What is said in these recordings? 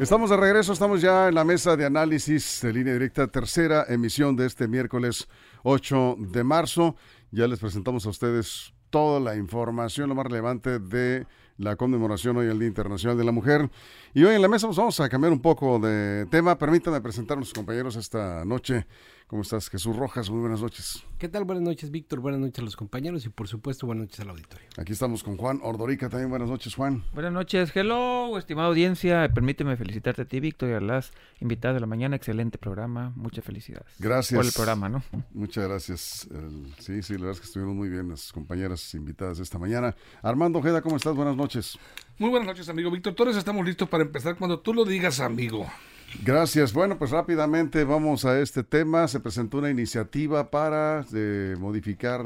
Estamos de regreso, estamos ya en la mesa de análisis de línea directa, tercera emisión de este miércoles 8 de marzo. Ya les presentamos a ustedes toda la información, lo más relevante de la conmemoración hoy el Día Internacional de la Mujer. Y hoy en la mesa pues, vamos a cambiar un poco de tema. Permítanme presentar a nuestros compañeros esta noche. ¿Cómo estás, Jesús Rojas? Muy buenas noches. ¿Qué tal? Buenas noches, Víctor. Buenas noches a los compañeros y, por supuesto, buenas noches al auditorio. Aquí estamos con Juan Ordorica también. Buenas noches, Juan. Buenas noches. Hello, estimada audiencia. Permíteme felicitarte a ti, Víctor, y a las invitadas de la mañana. Excelente programa. Muchas felicidades. Gracias. Por el programa, ¿no? Muchas gracias. El, sí, sí, la verdad es que estuvieron muy bien las compañeras invitadas esta mañana. Armando Ojeda, ¿cómo estás? Buenas noches. Muy buenas noches, amigo Víctor Torres. Estamos listos para empezar cuando tú lo digas, amigo. Gracias. Bueno, pues rápidamente vamos a este tema. Se presentó una iniciativa para eh, modificar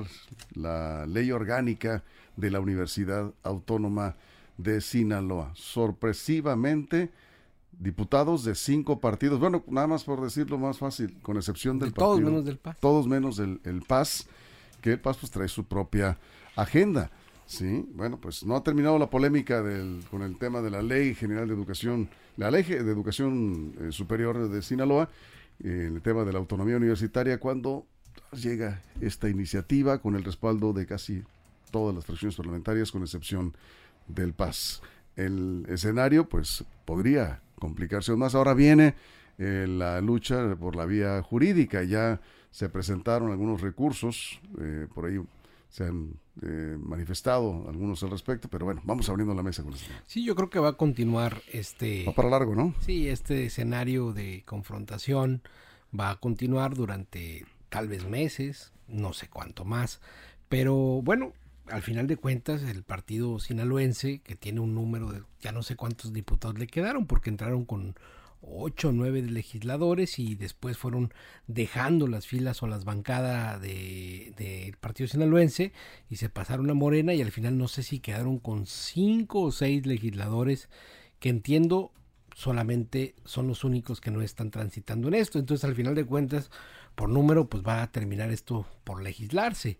la ley orgánica de la Universidad Autónoma de Sinaloa. Sorpresivamente, diputados de cinco partidos, bueno, nada más por decirlo más fácil, con excepción del De todos partido- menos del PAS. Todos menos del el PAS, que el PAS pues trae su propia agenda. Sí, bueno, pues no ha terminado la polémica del, con el tema de la Ley General de Educación, la Ley de Educación eh, Superior de Sinaloa, el tema de la autonomía universitaria, cuando llega esta iniciativa con el respaldo de casi todas las fracciones parlamentarias, con excepción del PAS. El escenario, pues, podría complicarse más. Ahora viene eh, la lucha por la vía jurídica. Ya se presentaron algunos recursos, eh, por ahí se han eh, manifestado algunos al respecto, pero bueno, vamos abriendo la mesa con eso. Sí, yo creo que va a continuar este... Va para largo, ¿no? Sí, este escenario de confrontación va a continuar durante tal vez meses, no sé cuánto más, pero bueno, al final de cuentas el partido sinaloense, que tiene un número de ya no sé cuántos diputados le quedaron, porque entraron con ocho o nueve legisladores y después fueron dejando las filas o las bancadas del de, partido sinaloense y se pasaron a Morena y al final no sé si quedaron con cinco o seis legisladores que entiendo solamente son los únicos que no están transitando en esto. Entonces, al final de cuentas, por número, pues va a terminar esto por legislarse.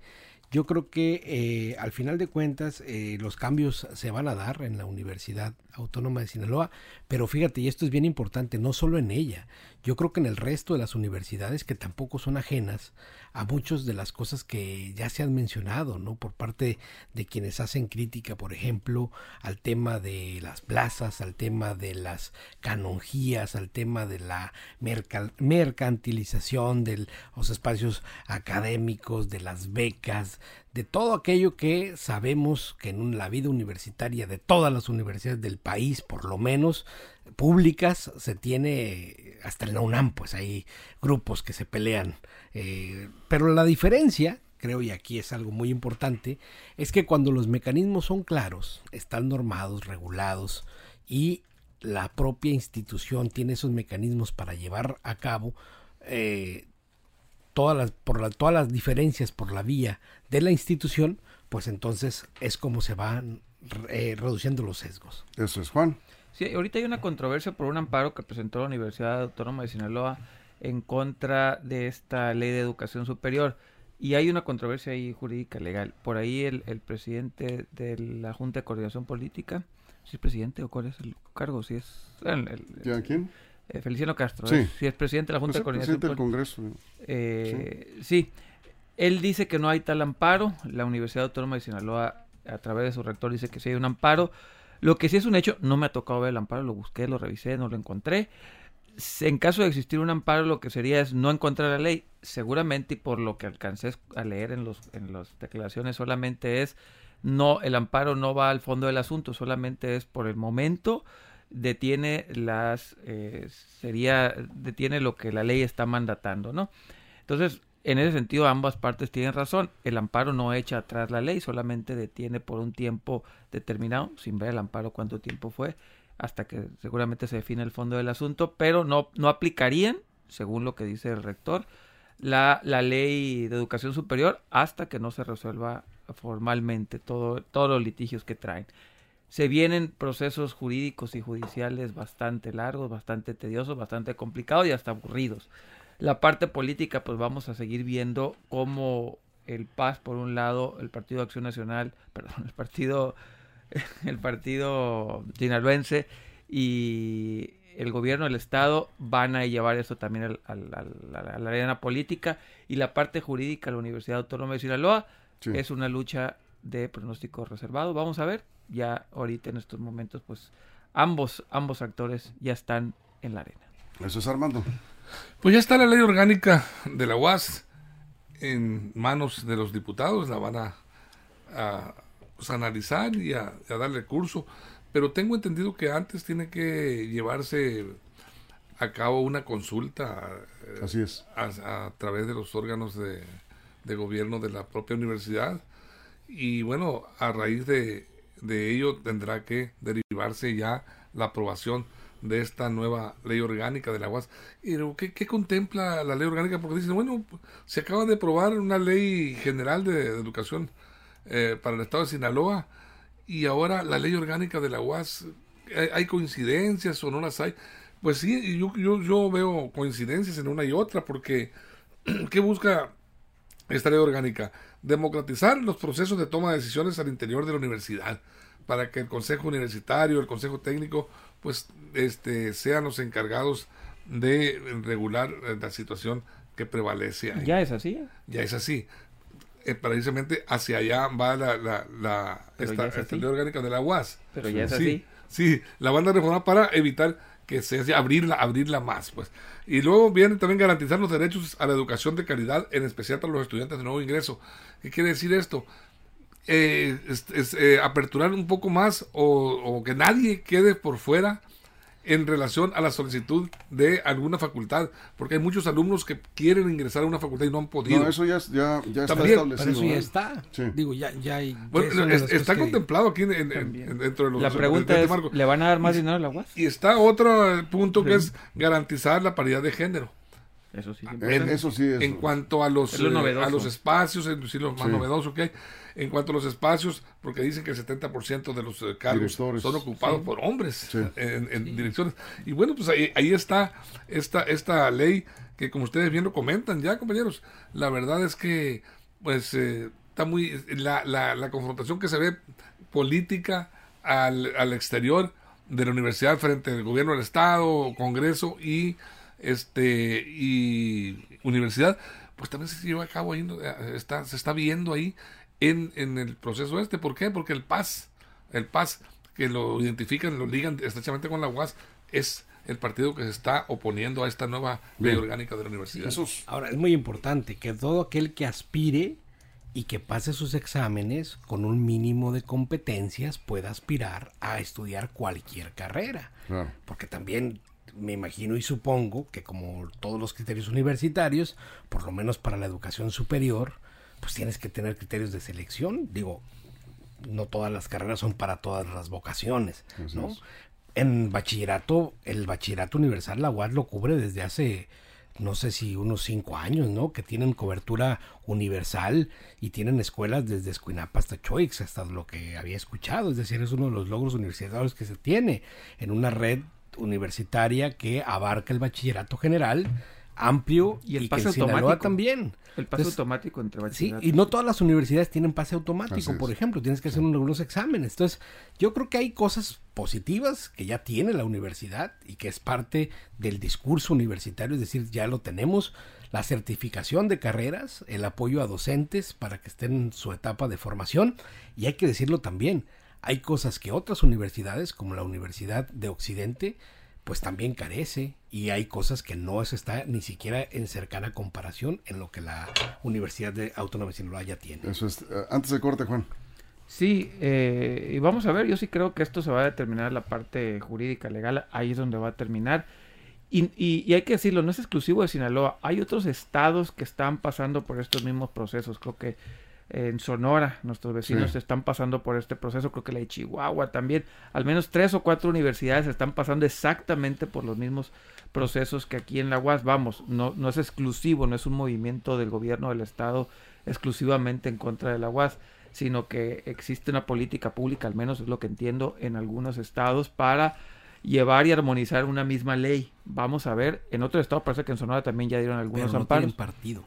Yo creo que eh, al final de cuentas eh, los cambios se van a dar en la Universidad Autónoma de Sinaloa, pero fíjate, y esto es bien importante, no solo en ella, yo creo que en el resto de las universidades que tampoco son ajenas a muchas de las cosas que ya se han mencionado, ¿no? Por parte de quienes hacen crítica, por ejemplo, al tema de las plazas, al tema de las canonjías, al tema de la mercantilización de los espacios académicos, de las becas, de todo aquello que sabemos que en la vida universitaria de todas las universidades del país, por lo menos públicas, se tiene hasta en la UNAM, pues hay grupos que se pelean. Eh, pero la diferencia, creo, y aquí es algo muy importante, es que cuando los mecanismos son claros, están normados, regulados y la propia institución tiene esos mecanismos para llevar a cabo eh, todas las, por la, todas las diferencias por la vía de la institución, pues entonces es como se van eh, reduciendo los sesgos. Eso es, Juan. Sí, ahorita hay una controversia por un amparo que presentó la Universidad Autónoma de Sinaloa en contra de esta ley de educación superior. Y hay una controversia ahí jurídica legal. Por ahí el, el presidente de la Junta de Coordinación Política, si es presidente o cuál es el cargo, si es... El, el- ¿Ya quién? Eh, Feliciano Castro, Sí. ¿eh? si es presidente de la Junta de Coordinación presidente del. Congreso. Eh, sí. Él dice que no hay tal amparo. La Universidad Autónoma de Sinaloa, a través de su rector, dice que sí hay un amparo. Lo que sí es un hecho, no me ha tocado ver el amparo, lo busqué, lo revisé, no lo encontré. En caso de existir un amparo, lo que sería es no encontrar la ley. Seguramente, y por lo que alcancé a leer en los en las declaraciones, solamente es no el amparo no va al fondo del asunto, solamente es por el momento detiene las eh, sería detiene lo que la ley está mandatando, ¿no? Entonces, en ese sentido ambas partes tienen razón. El amparo no echa atrás la ley, solamente detiene por un tiempo determinado, sin ver el amparo cuánto tiempo fue, hasta que seguramente se define el fondo del asunto, pero no, no aplicarían, según lo que dice el rector, la, la ley de educación superior hasta que no se resuelva formalmente todo, todos los litigios que traen. Se vienen procesos jurídicos y judiciales bastante largos, bastante tediosos, bastante complicados y hasta aburridos. La parte política, pues vamos a seguir viendo cómo el PAS, por un lado, el Partido de Acción Nacional, perdón, el Partido, el Partido Sinaloense y el gobierno del Estado van a llevar eso también a la arena política y la parte jurídica, la Universidad Autónoma de Sinaloa, es una lucha de pronóstico reservado. Vamos a ver, ya ahorita en estos momentos, pues ambos, ambos actores ya están en la arena. Eso es Armando. Pues ya está la ley orgánica de la UAS en manos de los diputados, la van a, pues, analizar y a, darle curso, pero tengo entendido que antes tiene que llevarse a cabo una consulta eh, Así es. A, través de los órganos de, de, gobierno de la propia universidad y bueno, a raíz de, de ello tendrá que derivarse ya la aprobación de esta nueva ley orgánica de la UAS. ¿qué, ¿qué, contempla la ley orgánica? Porque dicen, bueno, se acaba de aprobar una ley general de, educación eh, para el estado de Sinaloa y ahora la ley orgánica de la UAS, ¿hay, coincidencias o no las hay? Pues sí, yo, yo, yo veo coincidencias en una y otra porque ¿qué busca esta ley orgánica? Democratizar los procesos de toma de decisiones al interior de la universidad para que el Consejo Universitario, el Consejo Técnico pues este sean los encargados de regular eh, la situación que prevalece Ya es así. Ya es así. Eh, precisamente hacia allá va la, la, la esta, ley orgánica de la UAS. Pero ya es sí, así. Sí, la van a reformar para evitar que se abrirla, abrirla más, pues. Y luego viene también garantizar los derechos a la educación de calidad, en especial para los estudiantes de nuevo ingreso. ¿Qué quiere decir esto? eh, es, eh, aperturar un poco más o, que nadie quede por fuera en relación a la solicitud de alguna facultad, porque hay muchos alumnos que quieren ingresar a una facultad y no han podido. No, eso ya, ya, ya está establecido. eso ya está. Digo, ya, ya hay. Bueno, está contemplado aquí dentro de los. La pregunta es: ¿le van a dar más dinero a la UAS? Y está otro punto que es garantizar la paridad de género. Eso sí. En, eso sí en cuanto a los, eh, a los espacios, es lo más novedoso que hay. En cuanto a los espacios, porque dicen que el 70% de los eh, cargos son ocupados por hombres en, direcciones. Y bueno, pues ahí, ahí está esta, esta ley que como ustedes bien lo comentan ya, compañeros, la verdad es que pues eh, está muy... La, la, la confrontación que se ve política al, al exterior de la universidad frente al gobierno del Estado, Congreso y este y universidad, pues también se lleva a cabo ahí, eh, está, se está viendo ahí en, en el proceso este. ¿Por qué? Porque el PAS, el PAS que lo identifican, lo ligan estrechamente con la UAS, es el partido que se está oponiendo a esta nueva ley orgánica de la universidad. Ahora, es muy importante que todo aquel que aspire y que pase sus exámenes con un mínimo de competencias pueda aspirar a estudiar cualquier carrera. Porque también me imagino y supongo que como todos los criterios universitarios, por lo menos para la educación superior, pues tienes que tener criterios de selección. Digo, no todas las carreras son para todas las vocaciones, ¿no? En bachillerato, el bachillerato universal, la UAS lo cubre desde hace, no sé si unos cinco años, ¿no? Que tienen cobertura universal y tienen escuelas desde Escuinapa hasta Choix, hasta lo que había escuchado. Es decir, es uno de los logros universitarios que se tiene en una red universitaria que abarca el bachillerato general amplio y el pase automático también. El pase automático entre bachillerato. Sí, y no todas las universidades tienen pase automático, por ejemplo, tienes que hacer unos exámenes. Entonces, yo creo que hay cosas positivas que ya tiene la universidad y que es parte del discurso universitario, es decir, ya lo tenemos, la certificación de carreras, el apoyo a docentes para que estén en su etapa de formación y hay que decirlo también, hay cosas que otras universidades, como la Universidad de Occidente, pues también carece y hay cosas que no se está ni siquiera en cercana comparación en lo que la Universidad de Autónoma de Sinaloa ya tiene. Eso es. Eh, antes de corte, Juan. Sí, eh, y vamos a ver, yo sí creo que esto se va a determinar la parte jurídica legal, ahí es donde va a terminar. Y, y, hay que decirlo, no es exclusivo de Sinaloa. Hay otros estados que están pasando por estos mismos procesos. Creo que en Sonora, nuestros vecinos están pasando por este proceso. Creo que la de Chihuahua también. Al menos tres o cuatro universidades están pasando exactamente por los mismos procesos que aquí en la UAS. Vamos, no, no es exclusivo, no es un movimiento del gobierno del estado exclusivamente en contra de la UAS sino que existe una política pública, al menos es lo que entiendo, en algunos estados para llevar y armonizar una misma ley. Vamos a ver, en otro estado parece que en Sonora también ya dieron algunos Pero no amparos. partido.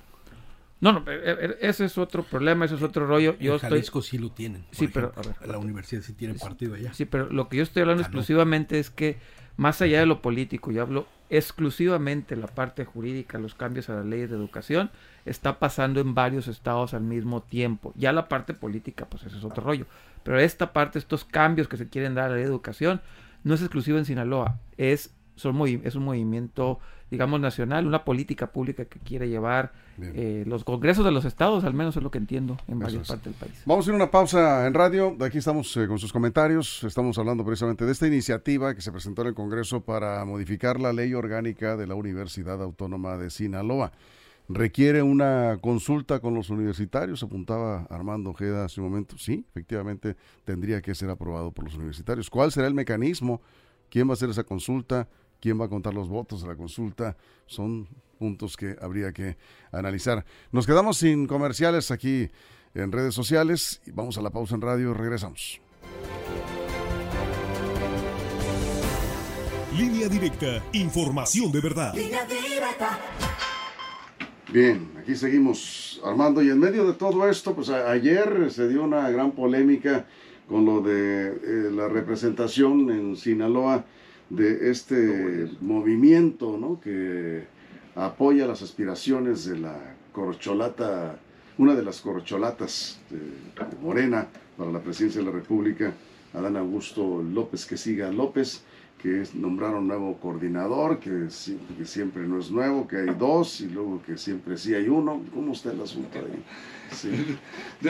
No, no, e, e, ese es otro problema, ese es otro rollo. Yo en Jalisco sí lo tienen. Sí, pero la universidad sí tiene partido allá. Sí, pero lo que yo estoy hablando exclusivamente es que más allá de lo político, yo hablo exclusivamente la parte jurídica, los cambios a las leyes de educación, está pasando en varios estados al mismo tiempo. Ya la parte política, pues eso es otro rollo. Pero esta parte, estos cambios que se quieren dar a la ley de educación, no es exclusivo en Sinaloa, es, son es un movimiento, digamos, nacional, una política pública que quiere llevar eh, los congresos de los estados, al menos es lo que entiendo, en varias partes del país. Vamos a ir a una pausa en radio, aquí estamos eh, con sus comentarios, estamos hablando precisamente de esta iniciativa que se presentó en el Congreso para modificar la ley orgánica de la Universidad Autónoma de Sinaloa requiere una consulta con los universitarios, apuntaba Armando Ojeda hace un momento. Sí, efectivamente tendría que ser aprobado por los universitarios. ¿Cuál será el mecanismo? ¿Quién va a hacer esa consulta? ¿Quién va a contar los votos de la consulta? Son puntos que habría que analizar. Nos quedamos sin comerciales aquí en redes sociales y vamos a la pausa en radio. Regresamos. Línea directa, información de verdad. Línea directa. Bien, aquí seguimos Armando y en medio de todo esto, pues ayer se dio una gran polémica con lo de eh, la representación en Sinaloa de este movimiento, ¿no? Que apoya las aspiraciones de la corcholata, una de las corcholatas de Morena para la presidencia de la República, Adán Augusto López que siga López que nombraron nuevo coordinador, que, siempre no es nuevo, que hay dos y luego que siempre sí hay uno. ¿Cómo está el asunto ahí? Sí.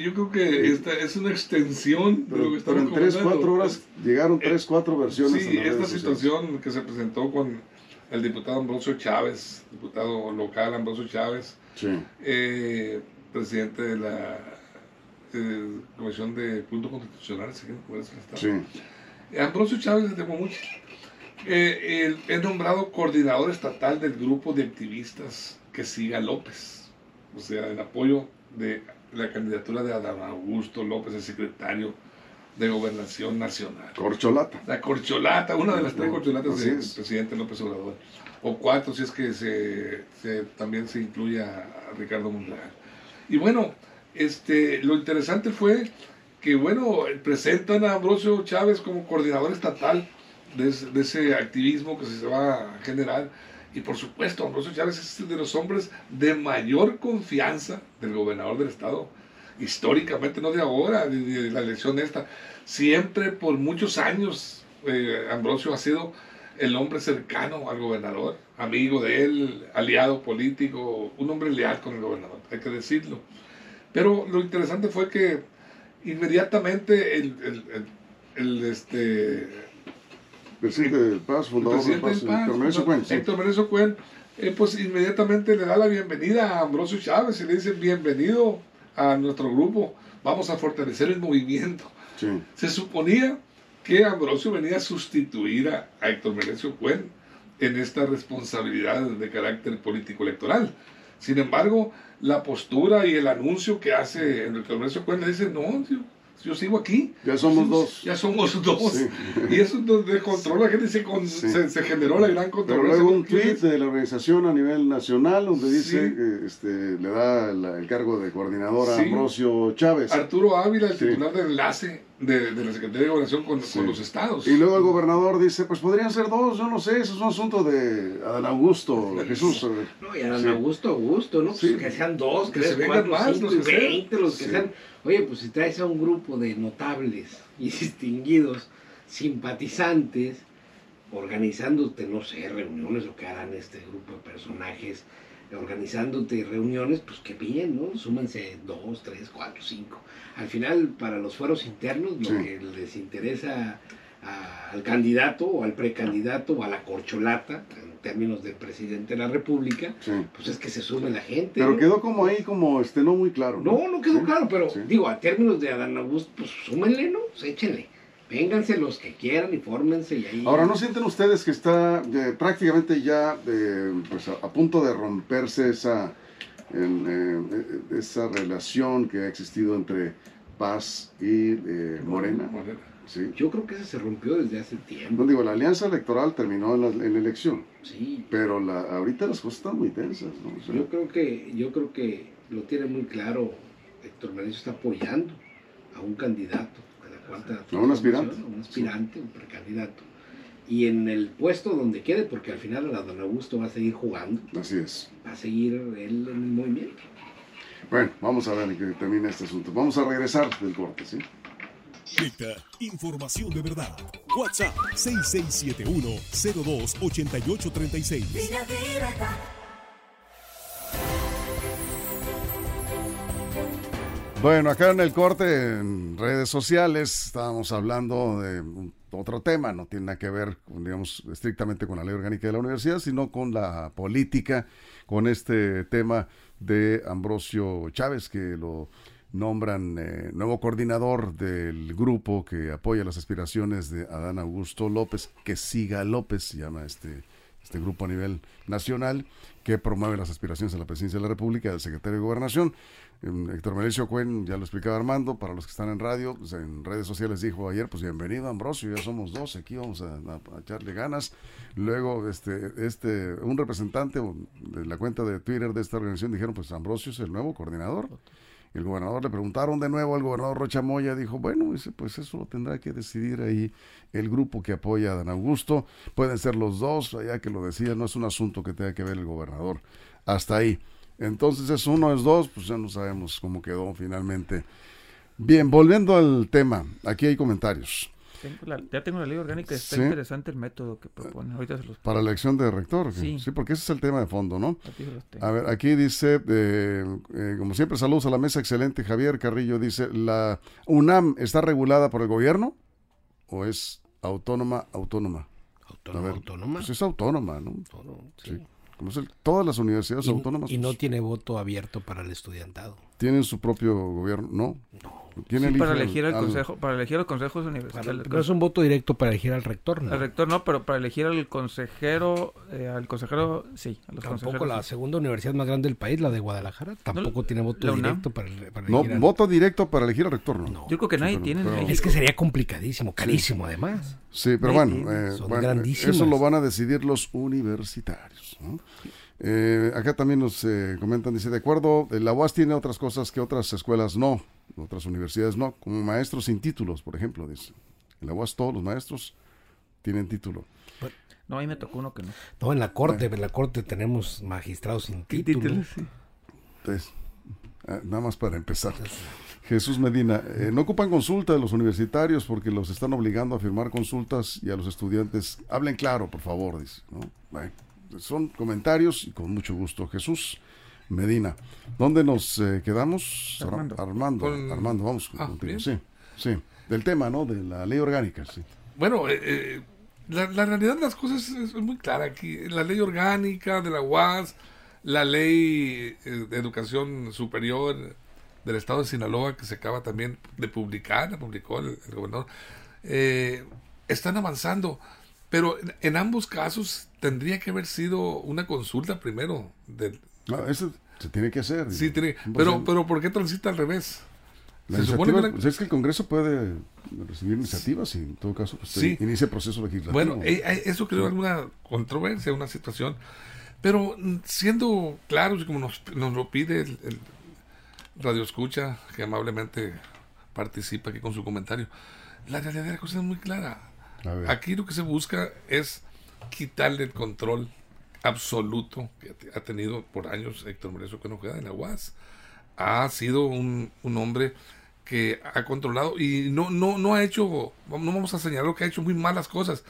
Yo creo que esta es una extensión de lo que Pero en tres, cuatro horas llegaron eh, tres, cuatro versiones. Sí, esta situación que se presentó con el diputado Ambrosio Chávez, diputado local Ambrosio Chávez, eh, presidente de la eh, Comisión de Puntos Constitucionales, Sí. Ambrosio Chávez de Momuche eh, es nombrado coordinador estatal del grupo de activistas que siga López, o sea, en apoyo de la candidatura de Adán Augusto López, el secretario de Gobernación Nacional. Corcholata. La corcholata, una de las tres corcholatas del presidente López Obrador. O cuatro, si es que se, también se incluye a, Ricardo Monreal. Y bueno, este, lo interesante fue que bueno, presentan a Ambrosio Chávez como coordinador estatal de, ese activismo que se va a generar. Y por supuesto, Ambrosio Chávez es de los hombres de mayor confianza del gobernador del estado, históricamente, no de ahora, de, la elección esta. Siempre, por muchos años, eh, Ambrosio ha sido el hombre cercano al gobernador, amigo de él, aliado político, un hombre leal con el gobernador, hay que decirlo. Pero lo interesante fue que inmediatamente el, el, el, este presidente del PAS, fundador del PAS, Héctor Menezo Cuen. Héctor Menezo Cuen, eh, pues inmediatamente le da la bienvenida a Ambrosio Chávez y le dice bienvenido a nuestro grupo, vamos a fortalecer el movimiento. Se suponía que Ambrosio venía a sustituir a, Héctor Menecio Cuen en esta responsabilidad de carácter político electoral. Sin embargo, la postura y el anuncio que hace en el Congreso Cuenta dice, no, yo sigo aquí. Ya somos dos. Ya somos dos. Y eso donde controla, la gente se, se, generó la gran controversia. Pero luego un tweet de la organización a nivel nacional donde dice que este, le da el cargo de coordinador a Ambrosio Chávez. Arturo Ávila, el titular de enlace de, la Secretaría de Gobernación con, los estados. Y luego el gobernador dice, pues podrían ser dos, yo no sé, eso es un asunto de Adán Augusto, Jesús. No, y Adán Augusto, Augusto, ¿no? Pues que sean dos, que tres, cuatro, más, cinco, veinte, los que sean. Oye, pues si traes a un grupo de notables y distinguidos, simpatizantes, organizándote, no sé, reuniones, lo que harán este grupo de personajes, organizándote reuniones, pues qué bien, ¿no? Súmense dos, tres, cuatro, cinco. Al final, para los fueros internos, lo que les interesa al candidato o al precandidato o a la corcholata, en términos del presidente de la República, pues es que se sume la gente. Pero quedó como ahí, como este, no muy claro. No, no, quedó claro, pero digo, a términos de Adán Augusto, pues súmenle, ¿no? Pues échenle. Vénganse los que quieran y fórmense y ahí. Ahora, ¿no sienten ustedes que está eh, prácticamente ya eh, pues a, punto de romperse esa, eh, esa relación que ha existido entre Paz y Morena? Sí. Yo creo que esa se rompió desde hace tiempo. No digo, la alianza electoral terminó en la, en elección. Sí. Pero la, ahorita las cosas están muy tensas, ¿no? yo creo que yo creo que lo tiene muy claro. Héctor Mauricio está apoyando a un candidato a un aspirante. Un aspirante, un precandidato. Y en el puesto donde quede, porque al final la don Augusto va a seguir jugando. Así es. Va a seguir él en el movimiento. Bueno, vamos a ver qué termina este asunto. Vamos a regresar del corte, ¿sí? Información de verdad. WhatsApp 6671 028836. Bueno, acá en el corte, en redes sociales, estábamos hablando de otro tema, no tiene nada que ver, digamos, estrictamente con la ley orgánica de la universidad, sino con la política, con este tema de Ambrosio Chávez, que lo nombran eh, nuevo coordinador del grupo que apoya las aspiraciones de Adán Augusto López, que siga López, se llama este, este grupo a nivel nacional, que promueve las aspiraciones a la presidencia de la República del secretario de Gobernación. Héctor Mauricio Cuen, ya lo explicaba Armando, para los que están en radio, pues, en redes sociales dijo ayer, pues bienvenido Ambrosio, ya somos dos, aquí vamos a, echarle ganas. Luego, este, este, un representante de la cuenta de Twitter de esta organización dijeron, pues Ambrosio es el nuevo coordinador. El gobernador le preguntaron de nuevo al gobernador Rocha Moya, dijo, bueno, pues eso lo tendrá que decidir ahí el grupo que apoya a Dan Augusto. Pueden ser los dos, ya que lo decía, no es un asunto que tenga que ver el gobernador. Hasta ahí. Entonces es uno, es dos, pues ya no sabemos cómo quedó finalmente. Bien, volviendo al tema, aquí hay comentarios. Ya tengo la ley orgánica, está interesante el método que propone. Ahorita se los Para la elección de rector, sí. sí. porque ese es el tema de fondo, ¿no? A ver, aquí dice, eh, eh, como siempre, saludos a la mesa, excelente. Javier Carrillo dice, ¿la UNAM está regulada por el gobierno o es autónoma, autónoma? Autónoma, autónoma. Pues es autónoma, ¿no? sí todas las universidades autónomas. Y no pues, tiene voto abierto para el estudiantado. Tienen su propio gobierno, ¿no? No. Para elegir el consejo, para elegir los consejos universitarios. Pero es un voto directo para elegir al rector, ¿no? Al rector no, pero para elegir al consejero, eh, al consejero, sí. A los tampoco la segunda universidad más grande del país, la de Guadalajara, tampoco tiene voto directo para, para No, voto directo para elegir al rector, no. Yo creo que nadie tiene. Es que sería complicadísimo, carísimo además. Sí, pero bueno, eh, bueno eso lo van a decidir los universitarios. ¿no? Eh, acá también nos eh, comentan, dice, de acuerdo, la UAS tiene otras cosas que otras escuelas no, otras universidades no, como maestros sin títulos, por ejemplo, dice. En la UAS todos los maestros tienen título. No, ahí me tocó uno que no. No, en la corte, en la corte tenemos magistrados sin título. Entonces, ah, nada más para empezar. Jesús Medina, eh, no ocupan consulta de los universitarios porque los están obligando a firmar consultas y a los estudiantes, hablen claro, por favor, dice. ¿no? Bueno son comentarios y con mucho gusto. Jesús Medina. ¿Dónde nos eh, quedamos? Armando. Armando, vamos ah, contigo. Sí, sí. Del tema, ¿no? De la ley orgánica, sí. Bueno, eh, eh, la, realidad de las cosas es, muy clara aquí. La ley orgánica de la UAS, la ley de educación superior del estado de Sinaloa, que se acaba también de publicar, la publicó el, el gobernador, están avanzando. Pero en, ambos casos tendría que haber sido una consulta primero. Del, no, eso se tiene que hacer. Sí, tiene, pero, pero ¿por qué transita al revés? se supone que pues, es que el Congreso puede recibir iniciativas y en todo caso pues, sí. inicia proceso legislativo. Bueno, eh, eh, eso creó alguna controversia, una situación. Pero mm, siendo claros, como nos, nos lo pide el, el Radio Escucha, que amablemente participa aquí con su comentario, la realidad de la cosa es muy clara Aquí lo que se busca es quitarle el control absoluto que ha tenido por años Héctor Merezo Conojeda en la UAS. Ha sido un, hombre que ha controlado y no, no, no ha hecho, no vamos a señalar que ha hecho muy malas cosas.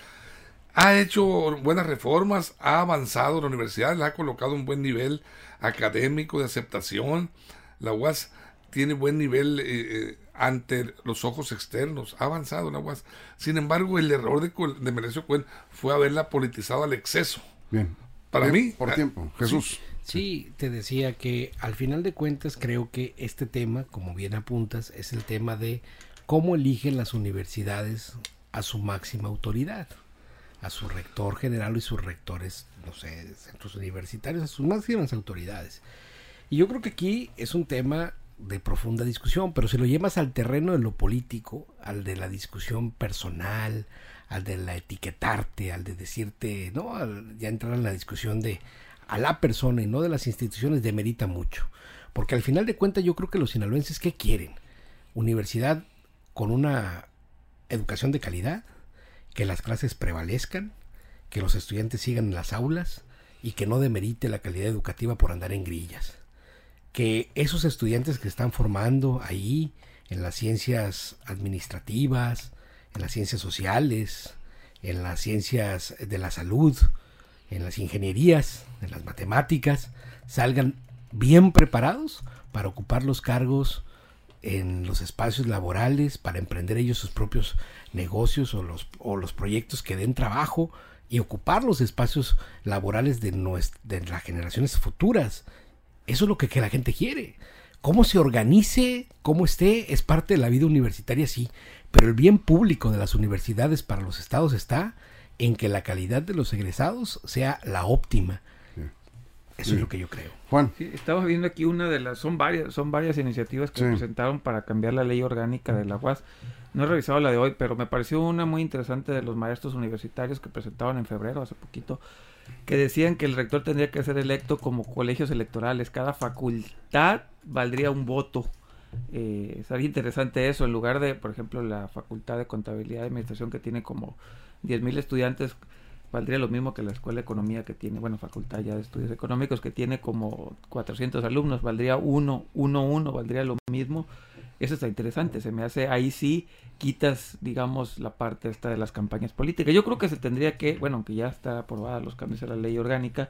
Ha hecho buenas reformas, ha avanzado la universidad, la ha colocado un buen nivel académico de aceptación. La UAS tiene buen nivel eh, eh, ante los ojos externos, ha avanzado la UAS. Sin embargo, el error de, de Merecio fue haberla politizado al exceso. Bien. Para mí. Por tiempo. Jesús. Sí, te decía que al final de cuentas creo que este tema, como bien apuntas, es el tema de cómo eligen las universidades a su máxima autoridad, a su rector general y sus rectores, no sé, centros universitarios, a sus máximas autoridades. Y yo creo que aquí es un tema de profunda discusión, pero si lo llevas al terreno de lo político, al de la discusión personal, al de la etiquetarte, al de decirte, no, ya entrar en la discusión de a la persona y no de las instituciones demerita mucho. Porque al final de cuentas yo creo que los sinaloenses, ¿qué quieren? Universidad con una educación de calidad, que las clases prevalezcan, que los estudiantes sigan en las aulas y que no demerite la calidad educativa por andar en grillas. Que esos estudiantes que están formando ahí en las ciencias administrativas, en las ciencias sociales, en las ciencias de la salud, en las ingenierías, en las matemáticas, salgan bien preparados para ocupar los cargos en los espacios laborales, para emprender ellos sus propios negocios o los, o los proyectos que den trabajo y ocupar los espacios laborales de, de las generaciones futuras. Eso es lo que, que la gente quiere. Cómo se organice, cómo esté, es parte de la vida universitaria, sí, pero el bien público de las universidades para los estados está en que la calidad de los egresados sea la óptima. Eso es lo que yo creo. Juan. estamos viendo aquí una de las, son varias, son varias iniciativas que presentaron para cambiar la ley orgánica de la UAS. No he revisado la de hoy, pero me pareció una muy interesante de los maestros universitarios que presentaron en febrero, hace poquito, que decían que el rector tendría que ser electo como colegios electorales. Cada facultad valdría un voto. Eh, interesante eso, en lugar de, por ejemplo, la facultad de contabilidad y administración que tiene como 10.000 estudiantes, valdría lo mismo que la Escuela de Economía que tiene, bueno, Facultad ya de Estudios Económicos que tiene como 400 alumnos, valdría uno, uno, uno, valdría lo mismo. Eso está interesante, se me hace, ahí sí quitas, digamos, la parte esta de las campañas políticas. Yo creo que se tendría que, bueno, aunque ya está aprobada los cambios a la ley orgánica,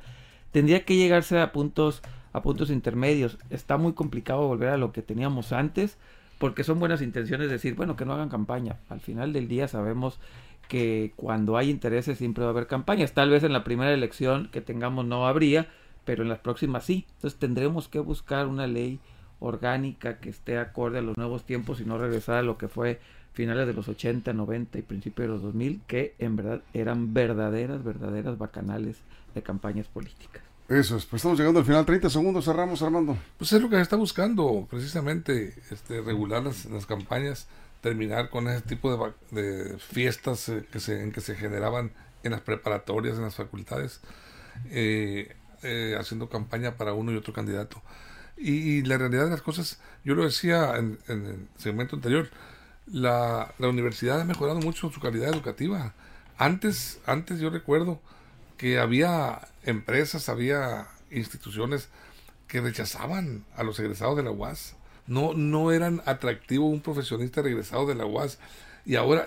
tendría que llegarse a puntos, a puntos intermedios. Está muy complicado volver a lo que teníamos antes, porque son buenas intenciones decir, bueno, que no hagan campaña. Al final del día sabemos que cuando hay intereses siempre va a haber campañas. Tal vez en la primera elección que tengamos no habría, pero en las próximas sí. Entonces tendremos que buscar una ley orgánica que esté acorde a los nuevos tiempos y no regresar a lo que fue finales de los 80, 90 y principios de los 2000, que en verdad eran verdaderas, verdaderas bacanales de campañas políticas. Eso es, pues estamos llegando al final, 30 segundos, cerramos Armando. Pues es lo que se está buscando, precisamente, este, regular las, las campañas terminar con ese tipo de, de fiestas eh, que se, en que se generaban en las preparatorias, en las facultades, eh, eh, haciendo campaña para uno y otro candidato. Y, la realidad de las cosas, yo lo decía en, el segmento anterior, la, la, universidad ha mejorado mucho su calidad educativa. Antes, antes yo recuerdo que había empresas, había instituciones que rechazaban a los egresados de la UAS no, no eran atractivo un profesionista regresado de la UAS. Y ahora,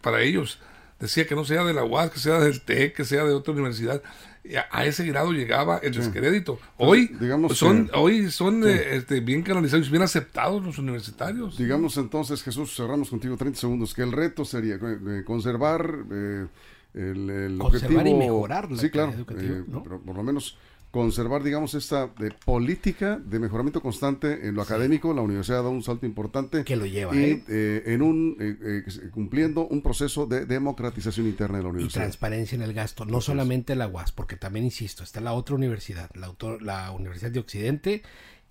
para ellos, decía que no sea de la UAS, que sea del TEC, que sea de otra universidad. A, ese grado llegaba el descrédito. Hoy Digamos son, hoy son eh, este, bien canalizados, bien aceptados los universitarios. Digamos entonces, Jesús, cerramos contigo 30 segundos, que el reto sería eh, conservar eh, el, conservar y mejorar la sí, claro, pero por lo menos conservar, digamos, esta de política de mejoramiento constante en lo académico. La universidad da un salto importante. Que lo lleva, y, ¿eh? Eh, en un, eh, cumpliendo un proceso de democratización interna de la universidad. Y transparencia en el gasto, no solamente la UAS, porque también, insisto, está la otra universidad, la, la Universidad de Occidente,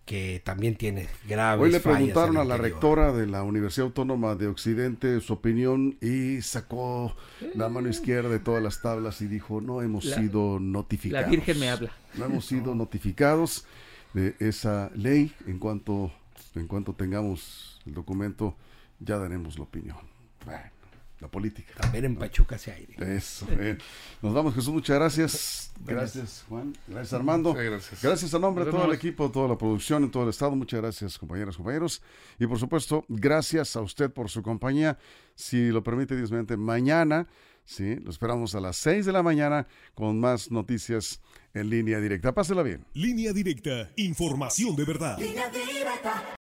que también tiene graves Hoy le preguntaron a la rectora de la Universidad Autónoma de Occidente su opinión y sacó la mano izquierda de todas las tablas y dijo, no hemos sido notificados. La Virgen me habla. No hemos sido notificados de esa ley. En cuanto, en cuanto tengamos el documento, ya daremos la opinión. Bueno la política. También en Pachuca se aire. Eso, Nos vamos, Jesús, muchas gracias. Gracias, Juan. Gracias, Armando. gracias. Gracias a nombre de todo el equipo, toda la producción, en todo el estado. Muchas gracias, compañeras, compañeros. Y por supuesto, gracias a usted por su compañía. Si lo permite, Dios mediante, mañana, sí, lo esperamos a las 6 de la mañana con más noticias en línea directa. Pásela bien. Línea directa, información de verdad. Línea directa.